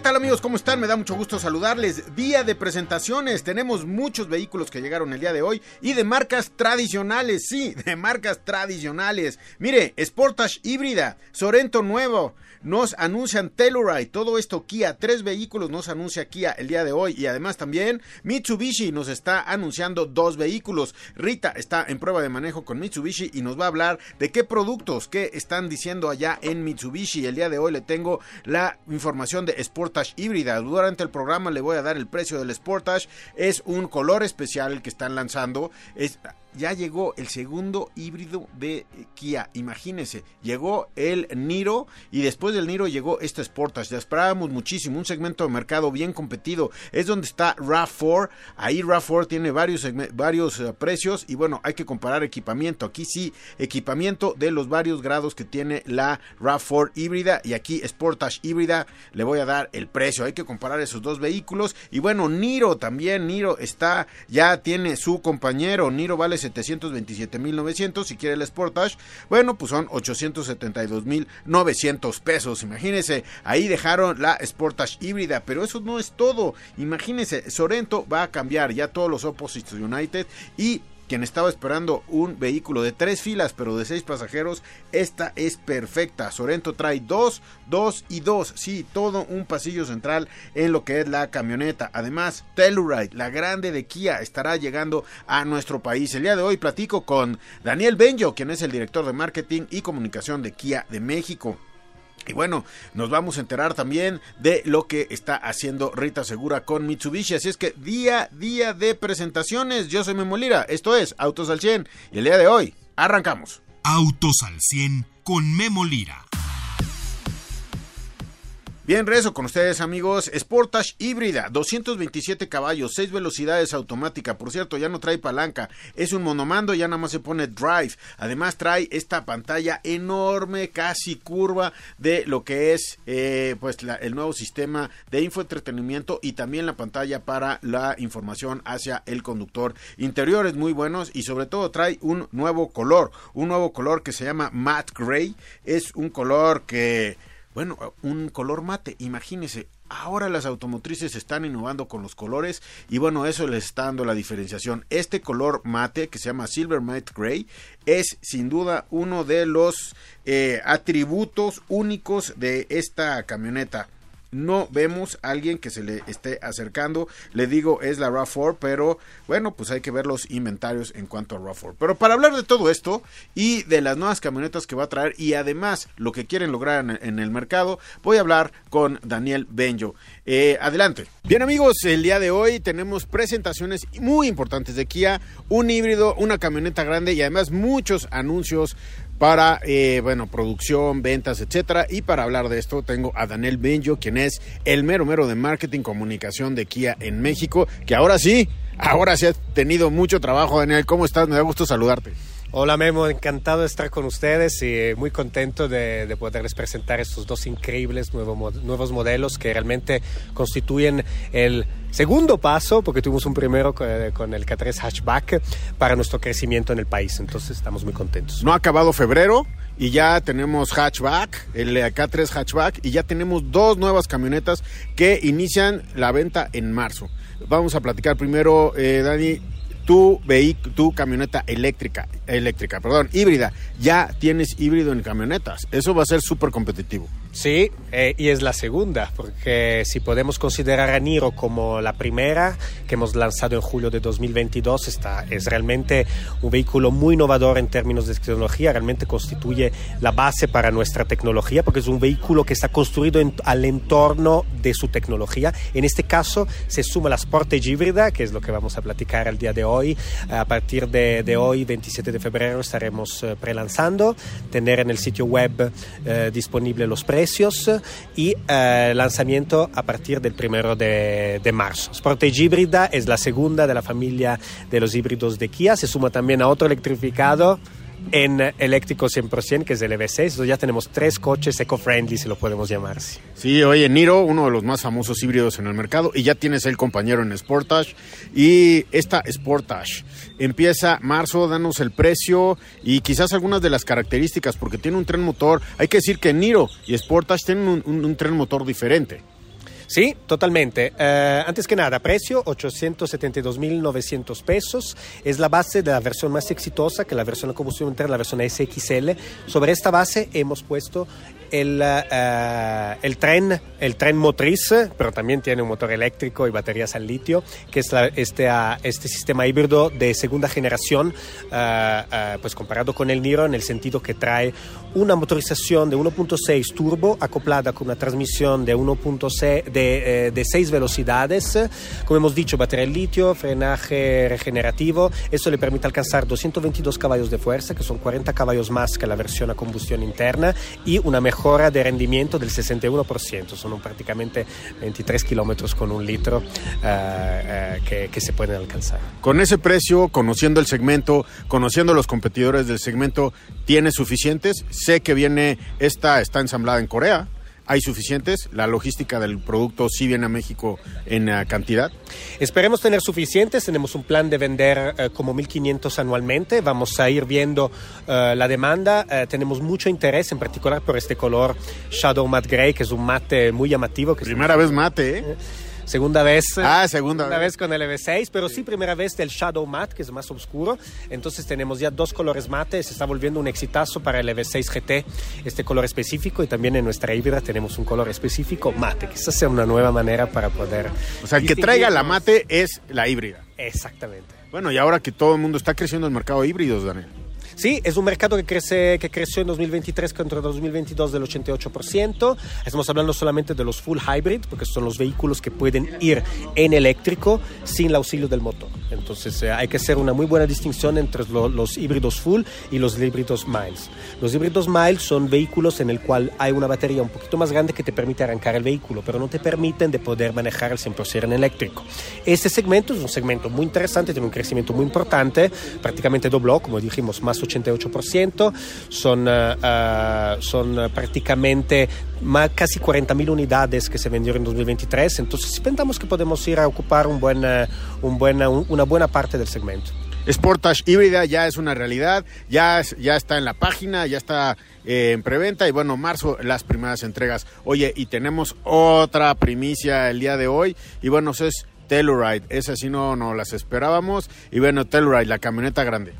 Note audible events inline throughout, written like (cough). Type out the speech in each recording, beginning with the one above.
¿Qué tal amigos? ¿Cómo están? Me da mucho gusto saludarles. Día de presentaciones. Tenemos muchos vehículos que llegaron el día de hoy y de marcas tradicionales. Sí, de marcas tradicionales. Mire, Sportage híbrida, Sorento nuevo. Nos anuncian Telluride, todo esto Kia, tres vehículos nos anuncia Kia el día de hoy y además también Mitsubishi nos está anunciando dos vehículos. Rita está en prueba de manejo con Mitsubishi y nos va a hablar de qué productos que están diciendo allá en Mitsubishi. El día de hoy le tengo la información de Sportage híbrida. Durante el programa le voy a dar el precio del Sportage. Es un color especial que están lanzando. Es ya llegó el segundo híbrido de Kia. Imagínense, llegó el Niro y después del Niro llegó este Sportage. Ya esperábamos muchísimo, un segmento de mercado bien competido. Es donde está RAV4. Ahí RAV4 tiene varios, varios uh, precios y bueno, hay que comparar equipamiento. Aquí sí, equipamiento de los varios grados que tiene la RAV4 híbrida y aquí Sportage híbrida. Le voy a dar el precio. Hay que comparar esos dos vehículos. Y bueno, Niro también, Niro está, ya tiene su compañero. Niro vale 727.900. Si quiere el Sportage, bueno, pues son 872.900 pesos. Imagínense, ahí dejaron la Sportage híbrida, pero eso no es todo. Imagínense, Sorento va a cambiar ya todos los Opposites United y quien estaba esperando un vehículo de tres filas pero de seis pasajeros, esta es perfecta. Sorento trae dos, dos y dos. Sí, todo un pasillo central en lo que es la camioneta. Además, Telluride, la grande de Kia, estará llegando a nuestro país. El día de hoy platico con Daniel Benjo, quien es el director de marketing y comunicación de Kia de México. Y bueno, nos vamos a enterar también de lo que está haciendo Rita Segura con Mitsubishi. Así es que día, día de presentaciones. Yo soy Memolira, esto es Autos al 100. Y el día de hoy, arrancamos. Autos al 100 con Memo Lira. Bien, rezo con ustedes amigos, Sportage híbrida, 227 caballos, 6 velocidades automática, por cierto ya no trae palanca, es un monomando, ya nada más se pone drive, además trae esta pantalla enorme, casi curva de lo que es eh, pues el nuevo sistema de infoentretenimiento y también la pantalla para la información hacia el conductor, interiores muy buenos y sobre todo trae un nuevo color, un nuevo color que se llama matte gray, es un color que bueno, un color mate, imagínese, ahora las automotrices están innovando con los colores y bueno, eso les está dando la diferenciación. Este color mate que se llama Silver Matte Gray es sin duda uno de los eh, atributos únicos de esta camioneta no vemos a alguien que se le esté acercando. Le digo, es la RAV4, pero bueno, pues hay que ver los inventarios en cuanto a RAV4. Pero para hablar de todo esto y de las nuevas camionetas que va a traer y además lo que quieren lograr en, el mercado, voy a hablar con Daniel Benjo. Eh, adelante. Bien amigos, el día de hoy tenemos presentaciones muy importantes de Kia, un híbrido, una camioneta grande y además muchos anuncios para, eh, bueno, producción, ventas, etcétera. Y para hablar de esto tengo a Daniel Benjo, quien es el mero mero de marketing comunicación de Kia en México, que ahora sí, ahora sí ha tenido mucho trabajo, Daniel. ¿Cómo estás? Me da gusto saludarte. Hola Memo, encantado de estar con ustedes y muy contento de, poderles presentar estos dos increíbles nuevos modelos que realmente constituyen el segundo paso, porque tuvimos un primero con el K3 Hatchback para nuestro crecimiento en el país. Entonces estamos muy contentos. No ha acabado febrero y ya tenemos hatchback, el K3 hatchback, y ya tenemos dos nuevas camionetas que inician la venta en marzo. Vamos a platicar primero, eh, Dani, tu vehículo, tu camioneta eléctrica, eléctrica, perdón, híbrida, ya tienes híbrido en camionetas. Eso va a ser súper competitivo. Sí, eh, y es la segunda, porque si podemos considerar a Niro como la primera que hemos lanzado en julio de 2022, está, es realmente un vehículo muy innovador en términos de tecnología, realmente constituye la base para nuestra tecnología, porque es un vehículo que está construido al entorno de su tecnología. En este caso se suma la Sportage híbrida, que es lo que vamos a platicar el día de hoy. A partir de, de hoy, 27 de febrero, estaremos eh, prelanzando, tener en el sitio web eh, disponible los precios y lanzamiento a partir del primero de, de marzo. Sportage híbrida es la segunda de la familia de los híbridos de Kia, se suma también a otro electrificado en eléctrico 100%, que es el EV6. Entonces ya tenemos tres coches eco-friendly, si lo podemos llamar. Sí, oye, Niro, uno de los más famosos híbridos en el mercado, y ya tienes el compañero en Sportage. Y esta Sportage empieza marzo, danos el precio y quizás algunas de las características, porque tiene un tren motor. Hay que decir que Niro y Sportage tienen un tren motor diferente. Sí, totalmente. Eh, antes que nada, precio 872.900 pesos. Es la base de la versión más exitosa, que la versión de combustión interna, la versión SXL. Sobre esta base hemos puesto el, uh, el, tren, el tren motriz, pero también tiene un motor eléctrico y baterías al litio, que es este, uh, este sistema híbrido de segunda generación, pues comparado con el Niro, en el sentido que trae una motorización de 1.6 turbo acoplada con una transmisión de 1.6 de, eh, de 6 velocidades, como hemos dicho, batería al litio, frenaje regenerativo, eso le permite alcanzar 222 caballos de fuerza, que son 40 caballos más que la versión a combustión interna, y una mejor mejora de rendimiento del 61%, son prácticamente 23 kilómetros con un litro uh, uh, que, que, se pueden alcanzar. Con ese precio, conociendo el segmento, conociendo los competidores del segmento, ¿tiene suficientes? Sé que viene, esta está ensamblada en Corea hay suficientes, la logística del producto sí viene a México en uh, cantidad. Esperemos tener suficientes, tenemos un plan de vender uh, como 1.500 anualmente, vamos a ir viendo uh, la demanda, tenemos mucho interés en particular por este color Shadow Matte Gray, que es un mate muy llamativo. Que Primera vez mate, ¿eh? Segunda vez. Ah, segunda, segunda vez. con el EV6, pero sí. primera vez del Shadow Matte, que es más oscuro. Entonces tenemos ya dos colores mate, se está volviendo un exitazo para el EV6 GT, este color específico, y también en nuestra híbrida tenemos un color específico mate, que esa sea una nueva manera para poder... O sea, el que traiga la mate es la híbrida. Exactamente. Bueno, y ahora que todo el mundo está creciendo el mercado de híbridos, Daniel. Sí, es un mercado que, crece, que creció en 2023 contra 2022 del 88%. Estamos hablando solamente de los full hybrid, porque son los vehículos que pueden ir en eléctrico sin el auxilio del motor. Entonces eh, hay que hacer una muy buena distinción entre lo, los híbridos full y los híbridos miles. Los híbridos miles son vehículos en el cual hay una batería un poquito más grande que te permite arrancar el vehículo, pero no te permiten de poder manejar el 100% en eléctrico. Este segmento es un segmento muy interesante, tiene un crecimiento muy importante, prácticamente dobló, como dijimos, más 88%, son, uh, son prácticamente más, casi 40.000 unidades que se vendieron en 2023, entonces pensamos que podemos ir a ocupar un buen, un buen, una buena parte del segmento. Sportage híbrida ya es una realidad, ya, ya está en la página, ya está eh, en preventa y bueno, marzo las primeras entregas. Oye, y tenemos otra primicia el día de hoy y bueno, es Telluride, esa sí no, no las esperábamos y bueno, Telluride, la camioneta grande.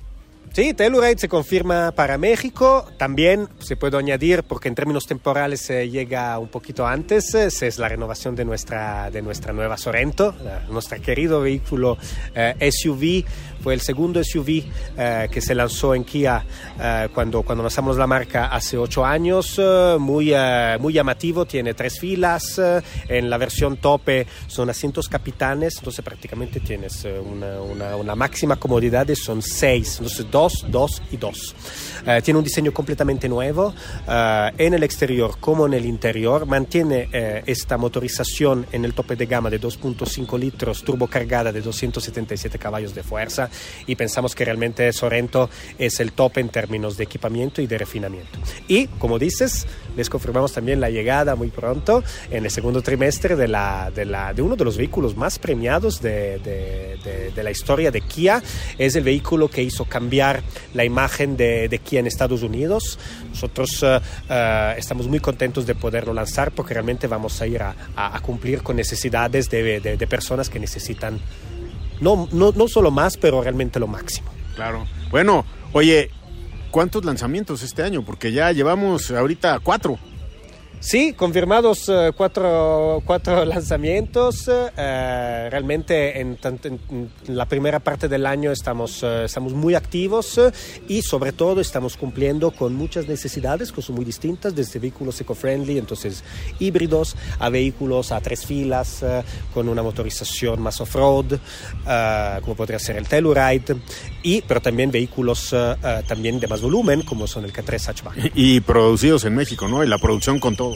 Sí, Telluride se confirma para México. También se puede añadir, porque en términos temporales se llega un poquito antes, es la renovación de nuestra, de nuestra nueva Sorento, nuestro querido vehículo eh, SUV. Fue el segundo SUV eh, que se lanzó en Kia eh, cuando, cuando lanzamos la marca hace ocho años. Eh, muy, muy llamativo, tiene tres filas. en la versión tope son asientos capitanes, entonces prácticamente tienes una, una, una máxima comodidad, son seis. Entonces, dos, dos y dos. Tiene un diseño completamente nuevo en el exterior como en el interior. Mantiene esta motorización en el tope de gama de 2.5 litros turbocargada de 277 caballos de fuerza y pensamos que realmente Sorento es el tope en términos de equipamiento y de refinamiento. Y como dices, les confirmamos también la llegada muy pronto en el segundo trimestre de, la, de, la, de uno de los vehículos más premiados de, de, de, la historia de Kia. Es el vehículo que hizo cambiar la imagen de, Kia en Estados Unidos. Nosotros uh, uh, estamos muy contentos de poderlo lanzar porque realmente vamos a ir a, a, a cumplir con necesidades de, de, de personas que necesitan no, no, no solo más, pero realmente lo máximo. Claro. Bueno, oye, ¿cuántos lanzamientos este año? Porque ya llevamos ahorita cuatro. Sí, confirmados uh, cuatro, cuatro, (laughs) lanzamientos. Uh, realmente en, en, la primera parte del año estamos, uh, estamos muy activos y sobre todo estamos cumpliendo con muchas necesidades que son muy distintas, desde vehículos eco-friendly, entonces híbridos, a vehículos a tres filas con una motorización más off-road, como podría ser el Telluride, y, pero también vehículos también de más volumen, como son el K3 hatchback. Y, y producidos en México, ¿no? Y la producción con todo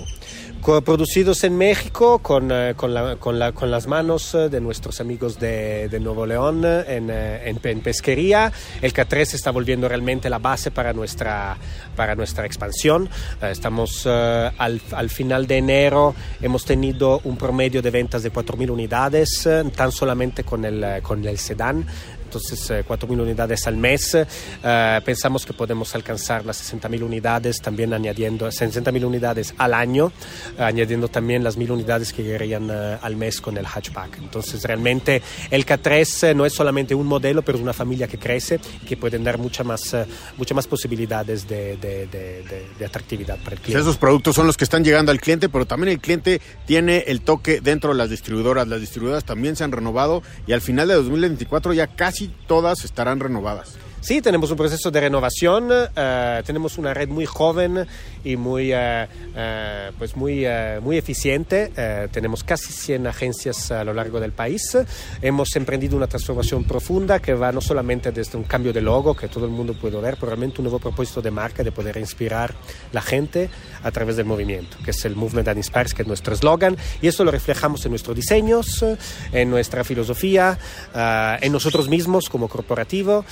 producidos en México con, eh, con, la, con, la, con, las manos eh, de nuestros amigos de, de Nuevo León en, eh, en, en, pesquería. El K3 está volviendo realmente la base para nuestra, para nuestra expansión. Estamos al, al, final de enero, hemos tenido un promedio de ventas de 4.000 unidades, tan solamente con el, con el sedán entonces 4.000 eh, unidades al mes. Eh, pensamos que podemos alcanzar las 60.000 unidades, también añadiendo 60.000 unidades al año, añadiendo también las 1.000 unidades que llegarían eh, al mes con el hatchback. Entonces realmente el K3 no es solamente un modelo, pero es una familia que crece y que puede dar muchas más, mucha más posibilidades de, de, de, de, atractividad para el cliente. Esos productos son los que están llegando al cliente, pero también el cliente tiene el toque dentro de las distribuidoras. Las distribuidoras también se han renovado y al final de 2024 ya casi todas estarán renovadas. Sí, tenemos un proceso de renovación, uh, tenemos una red muy joven y muy, uh, uh, pues muy, muy eficiente. tenemos casi 100 agencias a lo largo del país. Hemos emprendido una transformación profunda que va no solamente desde un cambio de logo, que todo el mundo puede ver, pero realmente un nuevo propósito de marca de poder inspirar la gente a través del movimiento, que es el Movement that Inspires, que es nuestro eslogan. Y eso lo reflejamos en nuestros diseños, en nuestra filosofía, en nosotros mismos como corporativo.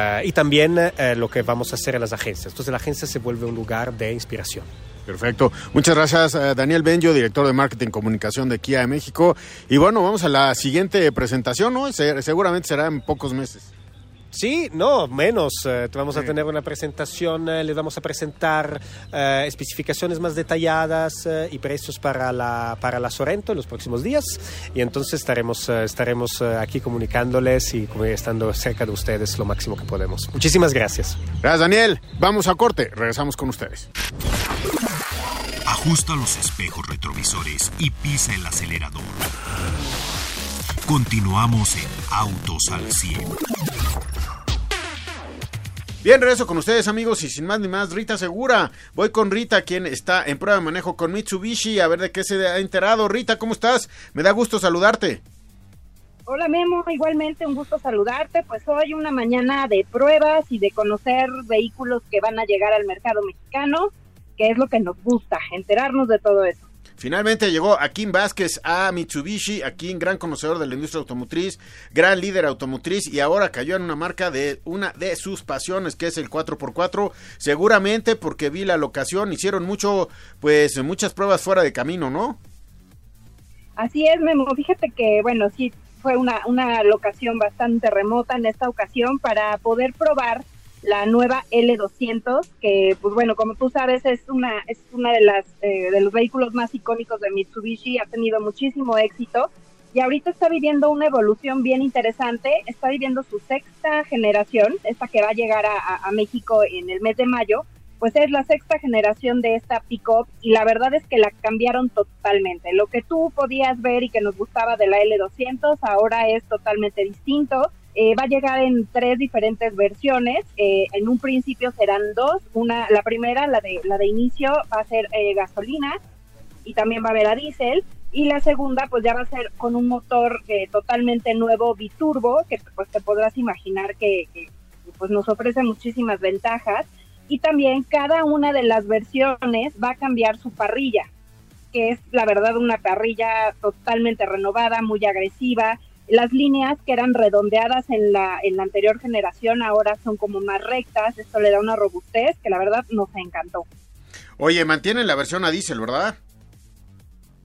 Eh, y también eh, lo que vamos a hacer en las agencias. Entonces la agencia se vuelve un lugar de inspiración. Perfecto. Muchas gracias, eh, Daniel Benjo, director de Marketing y Comunicación de Kia de México. Y bueno, vamos a la siguiente presentación, ¿no? seguramente será en pocos meses. Sí, no, menos. Eh, vamos a tener una presentación, eh, les vamos a presentar eh, especificaciones más detalladas y precios para la, para la Sorento en los próximos días. Y entonces estaremos, estaremos aquí comunicándoles y estando cerca de ustedes lo máximo que podemos. Muchísimas gracias. Gracias, Daniel. Vamos a corte. Regresamos con ustedes. Ajusta los espejos retrovisores y pisa el acelerador. Continuamos en Autos al 100. Bien, regreso con ustedes amigos y sin más ni más, Rita Segura. Voy con Rita, quien está en prueba de manejo con Mitsubishi, a ver de qué se ha enterado. Rita, ¿cómo estás? Me da gusto saludarte. Hola Memo, igualmente un gusto saludarte. Pues hoy una mañana de pruebas y de conocer vehículos que van a llegar al mercado mexicano, que es lo que nos gusta, enterarnos de todo eso. Finalmente llegó Akin Vázquez a Mitsubishi, Akin, gran conocedor de la industria automotriz, gran líder automotriz y ahora cayó en una marca de una de sus pasiones que es el 4x4, seguramente porque vi la locación, hicieron mucho, pues muchas pruebas fuera de camino, ¿no? Así es, Memo, fíjate que, bueno, sí, fue una, una locación bastante remota en esta ocasión para poder probar la nueva L200, que pues bueno, como tú sabes es una es una de las eh, de los vehículos más icónicos de Mitsubishi, ha tenido muchísimo éxito y ahorita está viviendo una evolución bien interesante, está viviendo su sexta generación, esta que va a llegar a, a México en el mes de mayo, pues es la sexta generación de esta pickup y la verdad es que la cambiaron totalmente. Lo que tú podías ver y que nos gustaba de la L200 ahora es totalmente distinto eh, va a llegar en tres diferentes versiones. Eh, en un principio serán dos. Una, la primera, la de la de inicio, va a ser eh, gasolina y también va a haber a diésel. Y la segunda, pues ya va a ser con un motor totalmente nuevo biturbo, que pues te podrás imaginar que, pues nos ofrece muchísimas ventajas. Y también cada una de las versiones va a cambiar su parrilla, que es la verdad una parrilla totalmente renovada, muy agresiva, las líneas que eran redondeadas en la, en la anterior generación ahora son como más rectas, esto le da una robustez que la verdad nos encantó. Oye, mantienen la versión a diésel, ¿verdad?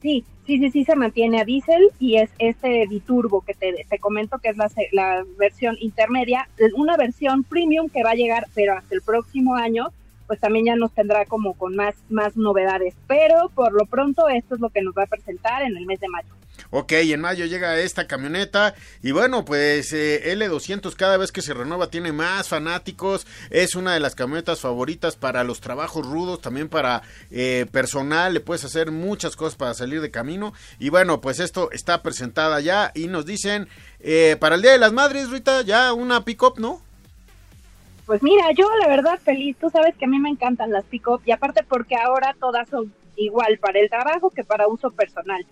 Sí, sí, sí, sí se mantiene a diésel y es este biturbo que te, te comento que es la, la versión intermedia, una versión premium que va a llegar pero hasta el próximo año pues también ya nos tendrá como con más, más novedades. Pero por lo pronto esto es lo que nos va a presentar en el mes de mayo. Ok, en mayo llega esta camioneta y bueno, pues eh, L200 cada vez que se renueva tiene más fanáticos, es una de las camionetas favoritas para los trabajos rudos, también para eh, personal, le puedes hacer muchas cosas para salir de camino. Y bueno, pues esto está presentada ya y nos dicen eh, para el Día de las Madres, Rita, ya una pick-up, ¿no? Pues mira, yo la verdad feliz, tú sabes que a mí me encantan las pick-up y aparte porque ahora todas son igual para el trabajo que para uso personal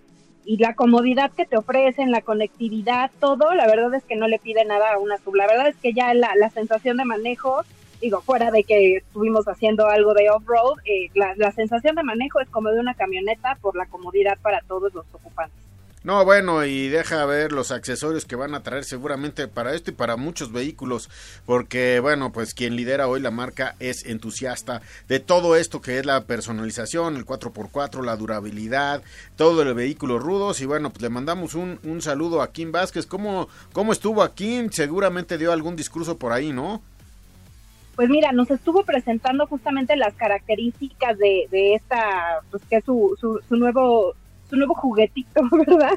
y la comodidad que te ofrecen, la conectividad, todo, la verdad es que no le pide nada a una sub. La verdad es que ya la, la sensación de manejo digo, fuera de que estuvimos haciendo algo de off-road, eh, la, la sensación de manejo es como de una camioneta por la comodidad para todos los ocupantes. No, bueno, y deja ver los accesorios que van a traer seguramente para esto y para muchos vehículos, porque bueno, pues quien lidera hoy la marca es entusiasta de todo esto que es la personalización, el 4x4, la durabilidad, todo el vehículo rudos y bueno, pues le mandamos un, un saludo a Kim Vázquez. ¿Cómo, ¿Cómo estuvo aquí? Seguramente dio algún discurso por ahí, ¿no? Pues mira, nos estuvo presentando justamente las características de, de esta, pues que es su, su nuevo nuevo juguetito, (laughs) ¿verdad?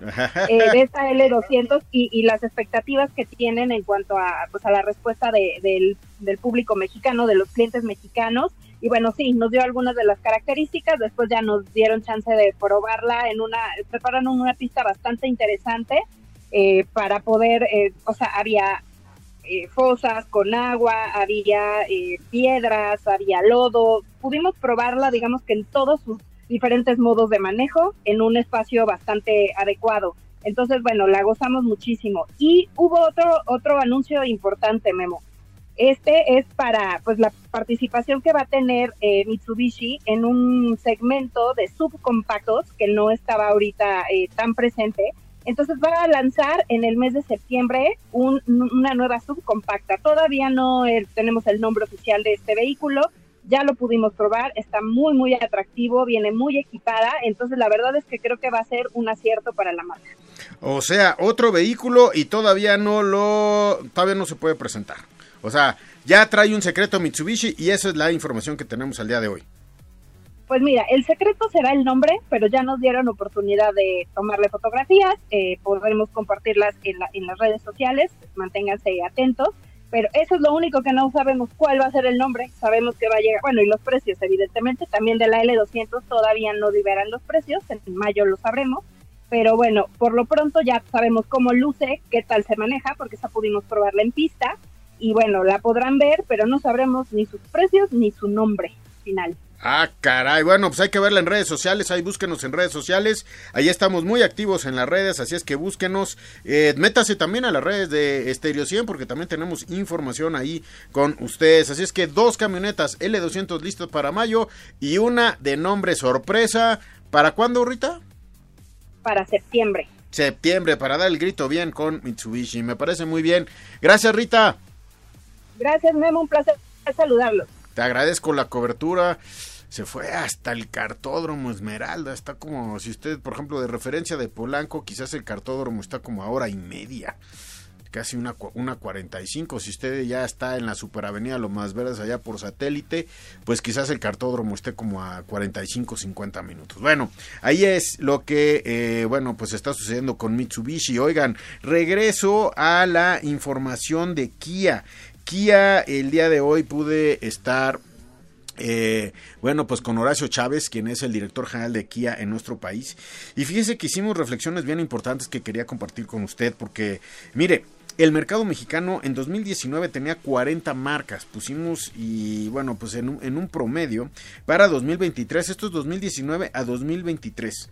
Eh, de esta L200 y, y, las expectativas que tienen en cuanto a, pues, a la respuesta de, del, del público mexicano, de los clientes mexicanos. Y bueno, sí, nos dio algunas de las características, después ya nos dieron chance de probarla en una, prepararon una pista bastante interesante eh, para poder, eh, o sea, había eh, fosas con agua, había eh, piedras, había lodo, pudimos probarla, digamos que en todos sus diferentes modos de manejo en un espacio bastante adecuado. Entonces, bueno, la gozamos muchísimo. Y hubo otro, otro anuncio importante, Memo. Este es para pues la participación que va a tener eh, Mitsubishi en un segmento de subcompactos que no estaba ahorita eh, tan presente. Entonces va a lanzar en el mes de septiembre un, una nueva subcompacta. Todavía no eh, tenemos el nombre oficial de este vehículo, ya lo pudimos probar, está muy, muy atractivo, viene muy equipada, entonces la verdad es que creo que va a ser un acierto para la marca. O sea, otro vehículo y todavía no lo, todavía no se puede presentar. O sea, ya trae un secreto Mitsubishi y esa es la información que tenemos al día de hoy. Pues mira, el secreto será el nombre, pero ya nos dieron oportunidad de tomarle fotografías, eh, podremos compartirlas en, la, en las redes sociales, manténganse atentos pero eso es lo único que no sabemos cuál va a ser el nombre, sabemos que va a llegar, bueno, y los precios, evidentemente, también de la L200 todavía no liberan los precios, en mayo lo sabremos, pero bueno, por lo pronto ya sabemos cómo luce, qué tal se maneja, porque ya pudimos probarla en pista, y bueno, la podrán ver, pero no sabremos ni sus precios ni su nombre final. Ah, caray. Bueno, pues hay que verla en redes sociales. Ahí búsquenos en redes sociales. Ahí estamos muy activos en las redes. Así es que búsquenos. Eh, métase también a las redes de Stereo 100 porque también tenemos información ahí con ustedes. Así es que dos camionetas L200 listas para mayo y una de nombre sorpresa. ¿Para cuándo, Rita? Para septiembre. Septiembre, para dar el grito bien con Mitsubishi. Me parece muy bien. Gracias, Rita. Gracias, Memo. Un placer saludarlos. Te agradezco la cobertura. Se fue hasta el cartódromo Esmeralda. Está como, si usted, por ejemplo, de referencia de Polanco, quizás el cartódromo está como a hora y media. Casi una, una 45. Si usted ya está en la superavenida Lo Más Verdes, allá por satélite, pues quizás el cartódromo esté como a 45, 50 minutos. Bueno, ahí es lo que, eh, bueno, pues está sucediendo con Mitsubishi. Oigan, regreso a la información de Kia. Kia el día de hoy pude estar eh, bueno, pues con Horacio Chávez, quien es el director general de Kia en nuestro país. Y fíjese que hicimos reflexiones bien importantes que quería compartir con usted, porque, mire, el mercado mexicano en 2019 tenía 40 marcas, pusimos y bueno, pues en un, en un promedio para 2023, esto es 2019 a 2023.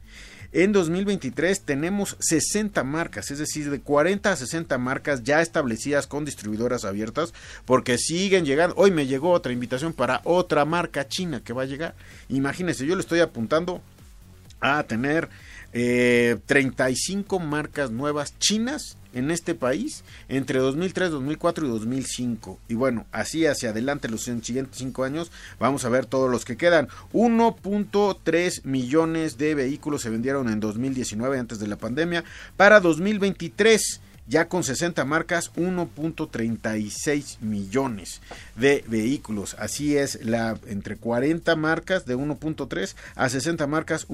En 2023 tenemos 60 marcas, es decir, de 40 a 60 marcas ya establecidas con distribuidoras abiertas, porque siguen llegando. Hoy me llegó otra invitación para otra marca china que va a llegar. Imagínense, yo le estoy apuntando a tener eh, 35 marcas nuevas chinas en este país entre 2003, 2004 y 2005. Y bueno, así hacia adelante los siguientes 5 años vamos a ver todos los que quedan. 1.3 millones de vehículos se vendieron en 2019 antes de la pandemia. Para 2023 ya con 60 marcas 1.36 millones de vehículos. Así es la entre 40 marcas de 1.3 a 60 marcas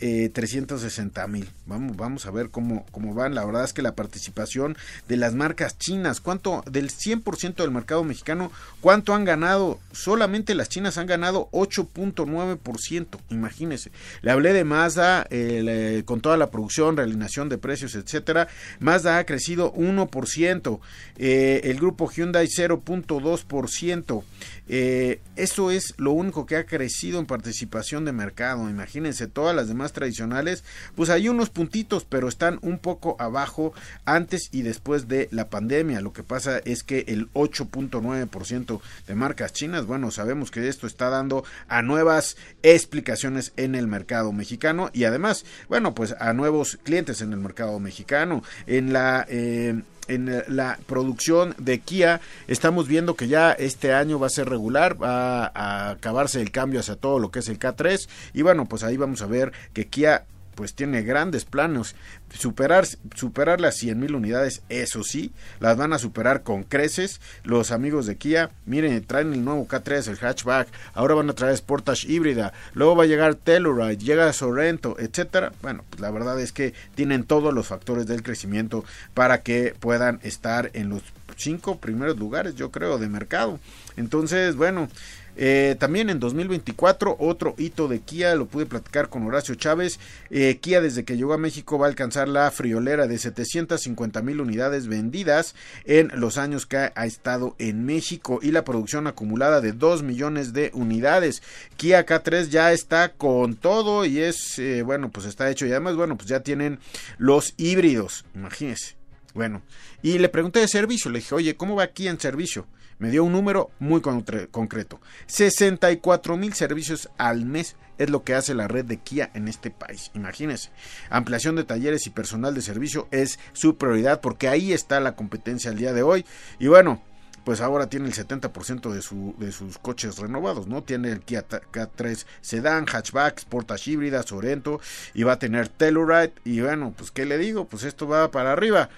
1.360 mil. Vamos, vamos a ver cómo, cómo van. La verdad es que la participación de las marcas chinas, cuánto del 100% del mercado mexicano, cuánto han ganado. Solamente las chinas han ganado 8.9%. Imagínense. Le hablé de Mazda eh, con toda la producción, realineación de precios, etcétera Mazda ha crecido 1%, eh, el grupo Hyundai 0.2%, Eh, eso es lo único que ha crecido en participación de mercado. Imagínense, todas las demás tradicionales, pues hay unos puntitos, pero están un poco abajo antes y después de la pandemia. Lo que pasa es que el 8.9% de marcas chinas, bueno, sabemos que esto está dando a nuevas explicaciones en el mercado mexicano y además, bueno, pues a nuevos clientes en el mercado mexicano. En la eh, en la producción de Kia. Estamos viendo que ya este año va a ser regular, va a acabarse el cambio hacia todo lo que es el K3 y bueno, pues ahí vamos a ver que Kia pues tiene grandes planos. Superar, superar las 100 mil unidades, eso sí, las van a superar con creces. Los amigos de Kia, miren, traen el nuevo K3, el hatchback, ahora van a traer Sportage híbrida, luego va a llegar Telluride, llega Sorrento, etcétera. Bueno, pues la verdad es que tienen todos los factores del crecimiento para que puedan estar en los cinco primeros lugares, yo creo, de mercado. Entonces, bueno, eh, también en 2024, otro hito de Kia, lo pude platicar con Horacio Chávez. Eh, Kia desde que llegó a México va a alcanzar la friolera de 750 mil unidades vendidas en los años que ha, estado en México y la producción acumulada de 2 millones de unidades. Kia K3 ya está con todo y es, eh, bueno, pues está hecho y además, bueno, pues ya tienen los híbridos, imagínense. Bueno, y le pregunté de servicio, le dije, oye, ¿cómo va aquí en servicio? Me dio un número muy concreto. 64 mil servicios al mes es lo que hace la red de Kia en este país. Imagínense. Ampliación de talleres y personal de servicio es su prioridad porque ahí está la competencia al día de hoy. Y bueno, pues ahora tiene el 70% de, de sus coches renovados, ¿no? Tiene el Kia K3 Sedan, Hatchback, Sportage híbrida, Sorento y va a tener Telluride y bueno, pues qué le digo, pues esto va para arriba.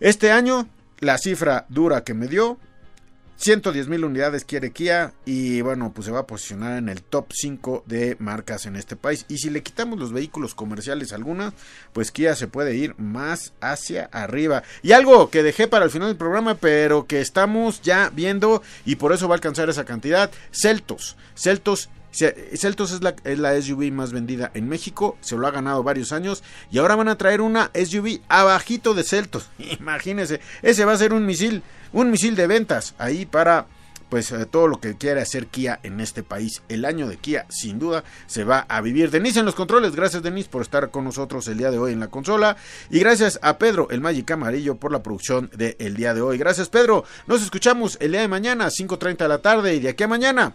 Este año la cifra dura que me dio 110 mil unidades quiere Kia y bueno, pues se va a posicionar en el top 5 de marcas en este país. Y si le quitamos los vehículos comerciales algunas, pues Kia se puede ir más hacia arriba. Y algo que dejé para el final del programa, pero que estamos ya viendo y por eso va a alcanzar esa cantidad, Celtos. Celtos Celtos es la, es la, SUV más vendida en México, se lo ha ganado varios años y ahora van a traer una SUV abajito de Celtos. (laughs) Imagínense, ese va a ser un misil un misil de ventas ahí para pues eh, todo lo que quiere hacer Kia en este país. El año de Kia, sin duda, se va a vivir. Denise en los controles, gracias Denise por estar con nosotros el día de hoy en la consola. Y gracias a Pedro, el Magic Amarillo, por la producción del día de hoy. Gracias Pedro, nos escuchamos el día de mañana, 5.30 de la tarde y de aquí a mañana.